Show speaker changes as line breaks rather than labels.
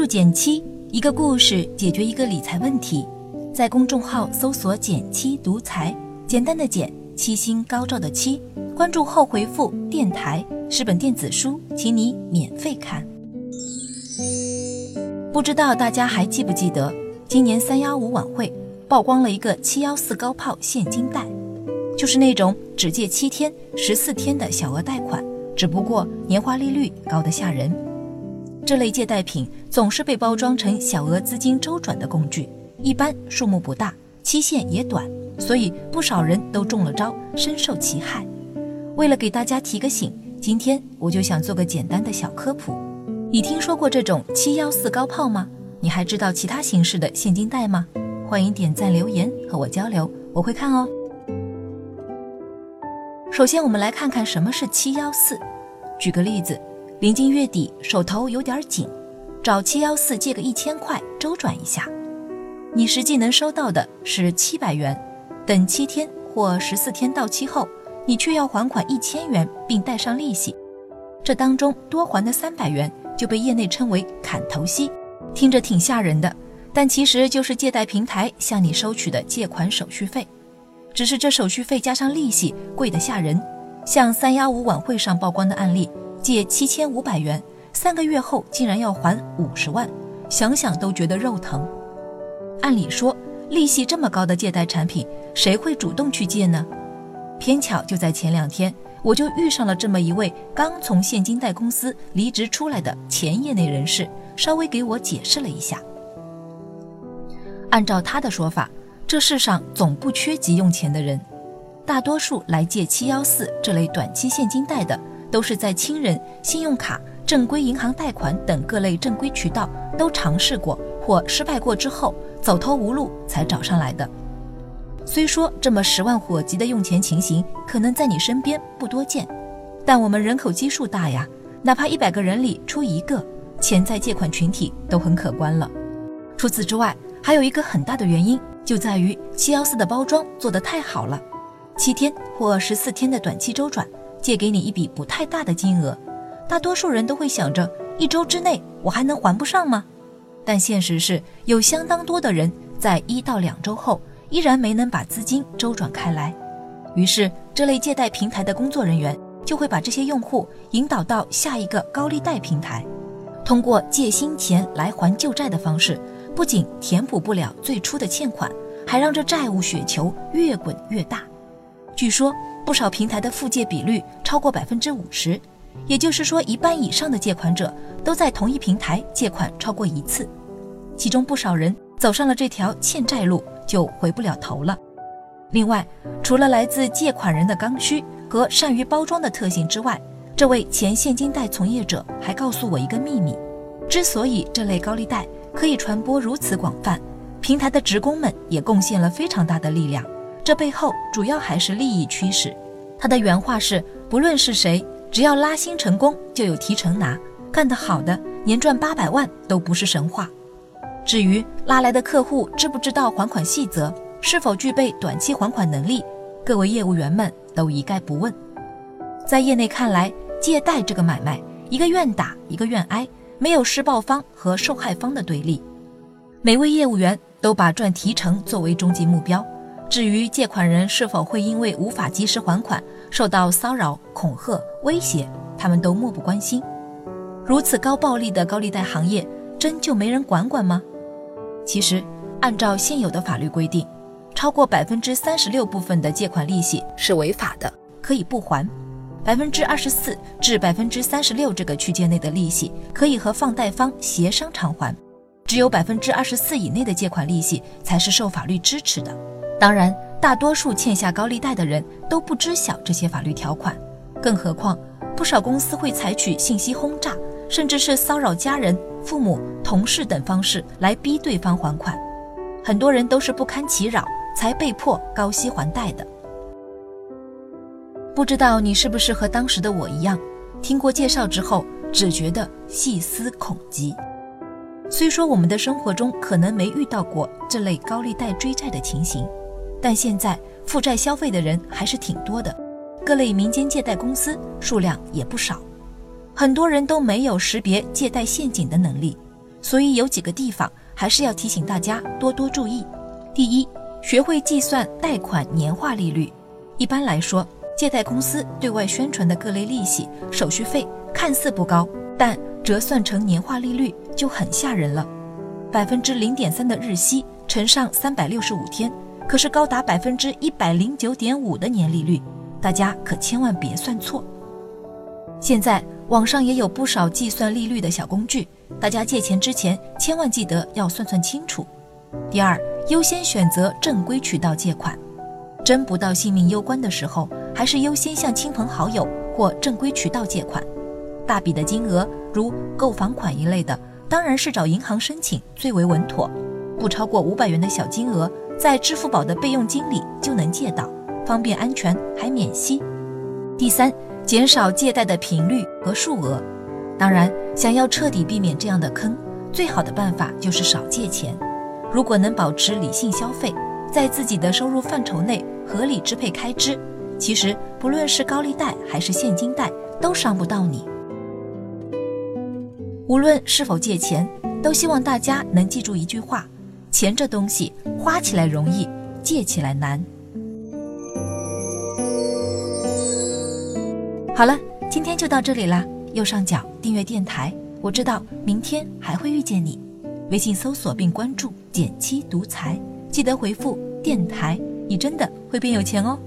注减七，一个故事解决一个理财问题。在公众号搜索“减七独裁，简单的减，七星高照的七。关注后回复“电台”是本电子书，请你免费看。不知道大家还记不记得，今年三幺五晚会曝光了一个七幺四高炮现金贷，就是那种只借七天、十四天的小额贷款，只不过年化利率高得吓人。这类借贷品总是被包装成小额资金周转的工具，一般数目不大，期限也短，所以不少人都中了招，深受其害。为了给大家提个醒，今天我就想做个简单的小科普。你听说过这种七幺四高炮吗？你还知道其他形式的现金贷吗？欢迎点赞留言和我交流，我会看哦。首先，我们来看看什么是七幺四。举个例子。临近月底，手头有点紧，找七幺四借个一千块周转一下，你实际能收到的是七百元，等七天或十四天到期后，你却要还款一千元并带上利息，这当中多还的三百元就被业内称为砍头息，听着挺吓人的，但其实就是借贷平台向你收取的借款手续费，只是这手续费加上利息贵得吓人，像三幺五晚会上曝光的案例。借七千五百元，三个月后竟然要还五十万，想想都觉得肉疼。按理说，利息这么高的借贷产品，谁会主动去借呢？偏巧就在前两天，我就遇上了这么一位刚从现金贷公司离职出来的前业内人士，稍微给我解释了一下。按照他的说法，这世上总不缺急用钱的人，大多数来借七幺四这类短期现金贷的。都是在亲人、信用卡、正规银行贷款等各类正规渠道都尝试过或失败过之后，走投无路才找上来的。虽说这么十万火急的用钱情形可能在你身边不多见，但我们人口基数大呀，哪怕一百个人里出一个，潜在借款群体都很可观了。除此之外，还有一个很大的原因就在于七幺四的包装做得太好了，七天或十四天的短期周转。借给你一笔不太大的金额，大多数人都会想着一周之内我还能还不上吗？但现实是有相当多的人在一到两周后依然没能把资金周转开来，于是这类借贷平台的工作人员就会把这些用户引导到下一个高利贷平台，通过借新钱来还旧债的方式，不仅填补不了最初的欠款，还让这债务雪球越滚越大。据说。不少平台的复借比率超过百分之五十，也就是说，一半以上的借款者都在同一平台借款超过一次。其中不少人走上了这条欠债路，就回不了头了。另外，除了来自借款人的刚需和善于包装的特性之外，这位前现金贷从业者还告诉我一个秘密：之所以这类高利贷可以传播如此广泛，平台的职工们也贡献了非常大的力量。这背后主要还是利益驱使。他的原话是：不论是谁，只要拉新成功，就有提成拿。干得好的，年赚八百万都不是神话。至于拉来的客户知不知道还款细则，是否具备短期还款能力，各位业务员们都一概不问。在业内看来，借贷这个买卖，一个愿打，一个愿挨，没有施暴方和受害方的对立。每位业务员都把赚提成作为终极目标。至于借款人是否会因为无法及时还款受到骚扰、恐吓、威胁，他们都漠不关心。如此高暴利的高利贷行业，真就没人管管吗？其实，按照现有的法律规定，超过百分之三十六部分的借款利息是违法的，可以不还；百分之二十四至百分之三十六这个区间内的利息，可以和放贷方协商偿还；只有百分之二十四以内的借款利息才是受法律支持的。当然，大多数欠下高利贷的人都不知晓这些法律条款，更何况不少公司会采取信息轰炸，甚至是骚扰家人、父母、同事等方式来逼对方还款。很多人都是不堪其扰才被迫高息还贷的。不知道你是不是和当时的我一样，听过介绍之后只觉得细思恐极。虽说我们的生活中可能没遇到过这类高利贷追债的情形。但现在负债消费的人还是挺多的，各类民间借贷公司数量也不少，很多人都没有识别借贷陷阱的能力，所以有几个地方还是要提醒大家多多注意。第一，学会计算贷款年化利率。一般来说，借贷公司对外宣传的各类利息、手续费看似不高，但折算成年化利率就很吓人了。百分之零点三的日息乘上三百六十五天，可是高达百分之一百零九点五的年利率，大家可千万别算错。现在网上也有不少计算利率的小工具，大家借钱之前千万记得要算算清楚。第二，优先选择正规渠道借款，真不到性命攸关的时候，还是优先向亲朋好友或正规渠道借款。大笔的金额如购房款一类的。当然是找银行申请最为稳妥，不超过五百元的小金额，在支付宝的备用金里就能借到，方便安全还免息。第三，减少借贷的频率和数额。当然，想要彻底避免这样的坑，最好的办法就是少借钱。如果能保持理性消费，在自己的收入范畴内合理支配开支，其实不论是高利贷还是现金贷，都伤不到你。无论是否借钱，都希望大家能记住一句话：钱这东西花起来容易，借起来难。好了，今天就到这里啦。右上角订阅电台，我知道明天还会遇见你。微信搜索并关注“减七独裁，记得回复“电台”，你真的会变有钱哦。